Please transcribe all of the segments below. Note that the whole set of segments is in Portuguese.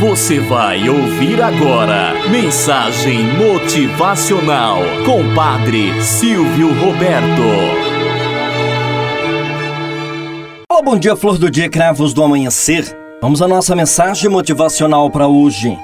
Você vai ouvir agora Mensagem Motivacional com Padre Silvio Roberto. Olá, bom dia, flor do dia, cravos do amanhecer. Vamos à nossa mensagem motivacional para hoje.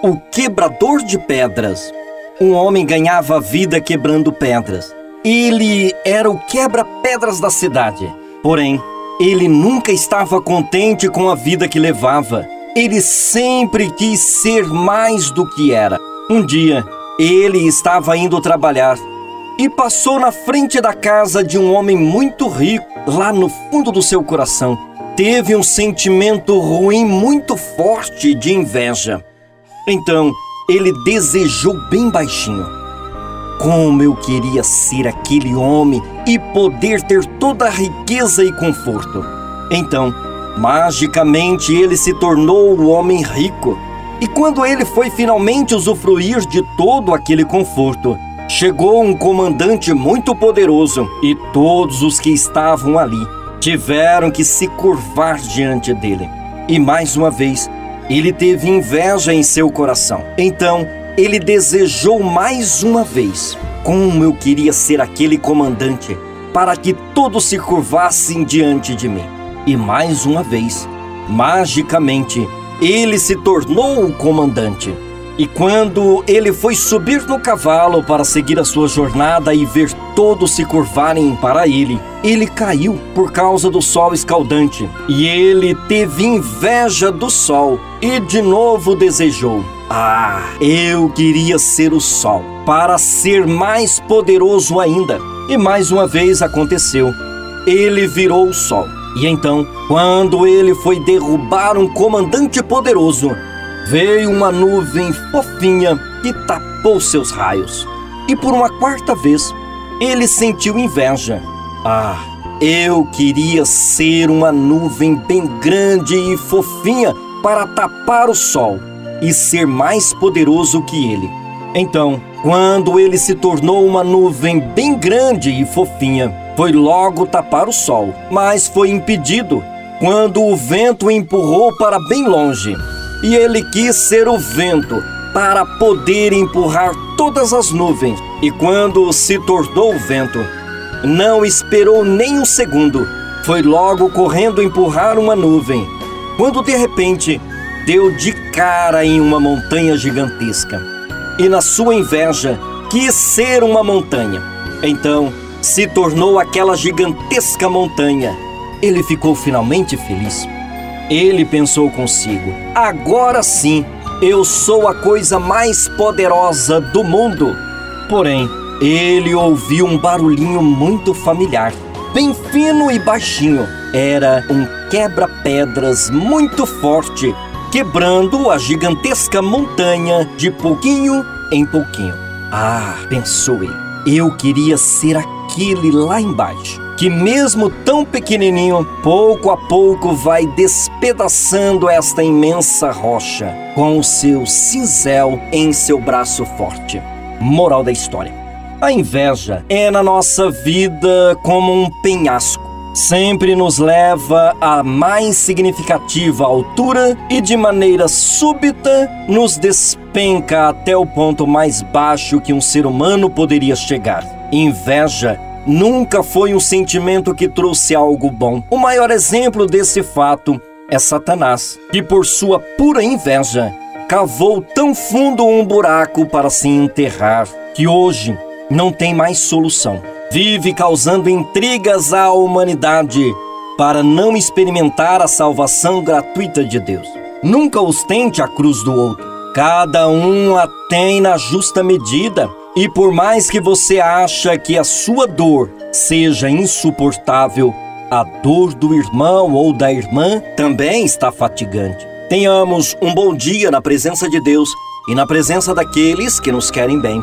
O quebrador de pedras. Um homem ganhava vida quebrando pedras. Ele era o quebra-pedras da cidade. Porém, ele nunca estava contente com a vida que levava. Ele sempre quis ser mais do que era. Um dia, ele estava indo trabalhar e passou na frente da casa de um homem muito rico. Lá no fundo do seu coração, teve um sentimento ruim muito forte de inveja. Então, ele desejou bem baixinho: Como eu queria ser aquele homem e poder ter toda a riqueza e conforto. Então, Magicamente ele se tornou o homem rico. E quando ele foi finalmente usufruir de todo aquele conforto, chegou um comandante muito poderoso e todos os que estavam ali tiveram que se curvar diante dele. E mais uma vez, ele teve inveja em seu coração. Então, ele desejou mais uma vez: como eu queria ser aquele comandante para que todos se curvassem diante de mim. E mais uma vez, magicamente, ele se tornou o comandante. E quando ele foi subir no cavalo para seguir a sua jornada e ver todos se curvarem para ele, ele caiu por causa do sol escaldante. E ele teve inveja do sol e de novo desejou: Ah, eu queria ser o sol para ser mais poderoso ainda. E mais uma vez aconteceu. Ele virou o sol. E então, quando ele foi derrubar um comandante poderoso, veio uma nuvem fofinha que tapou seus raios. E por uma quarta vez, ele sentiu inveja. Ah, eu queria ser uma nuvem bem grande e fofinha para tapar o sol e ser mais poderoso que ele. Então, quando ele se tornou uma nuvem bem grande e fofinha, foi logo tapar o sol, mas foi impedido quando o vento empurrou para bem longe. E ele quis ser o vento para poder empurrar todas as nuvens. E quando se tornou o vento, não esperou nem um segundo, foi logo correndo empurrar uma nuvem. Quando de repente deu de cara em uma montanha gigantesca. E na sua inveja quis ser uma montanha. Então, se tornou aquela gigantesca montanha. Ele ficou finalmente feliz. Ele pensou consigo: agora sim, eu sou a coisa mais poderosa do mundo. Porém, ele ouviu um barulhinho muito familiar, bem fino e baixinho. Era um quebra-pedras muito forte, quebrando a gigantesca montanha de pouquinho em pouquinho. Ah, pensou ele, eu queria ser aquele lá embaixo, que mesmo tão pequenininho, pouco a pouco vai despedaçando esta imensa rocha com o seu cinzel em seu braço forte. Moral da história: a inveja é na nossa vida como um penhasco sempre nos leva à mais significativa altura e de maneira súbita nos despenca até o ponto mais baixo que um ser humano poderia chegar. Inveja nunca foi um sentimento que trouxe algo bom. O maior exemplo desse fato é Satanás, que por sua pura inveja cavou tão fundo um buraco para se enterrar que hoje não tem mais solução. Vive causando intrigas à humanidade para não experimentar a salvação gratuita de Deus. Nunca ostente a cruz do outro. Cada um a tem na justa medida e por mais que você acha que a sua dor seja insuportável, a dor do irmão ou da irmã também está fatigante. Tenhamos um bom dia na presença de Deus e na presença daqueles que nos querem bem.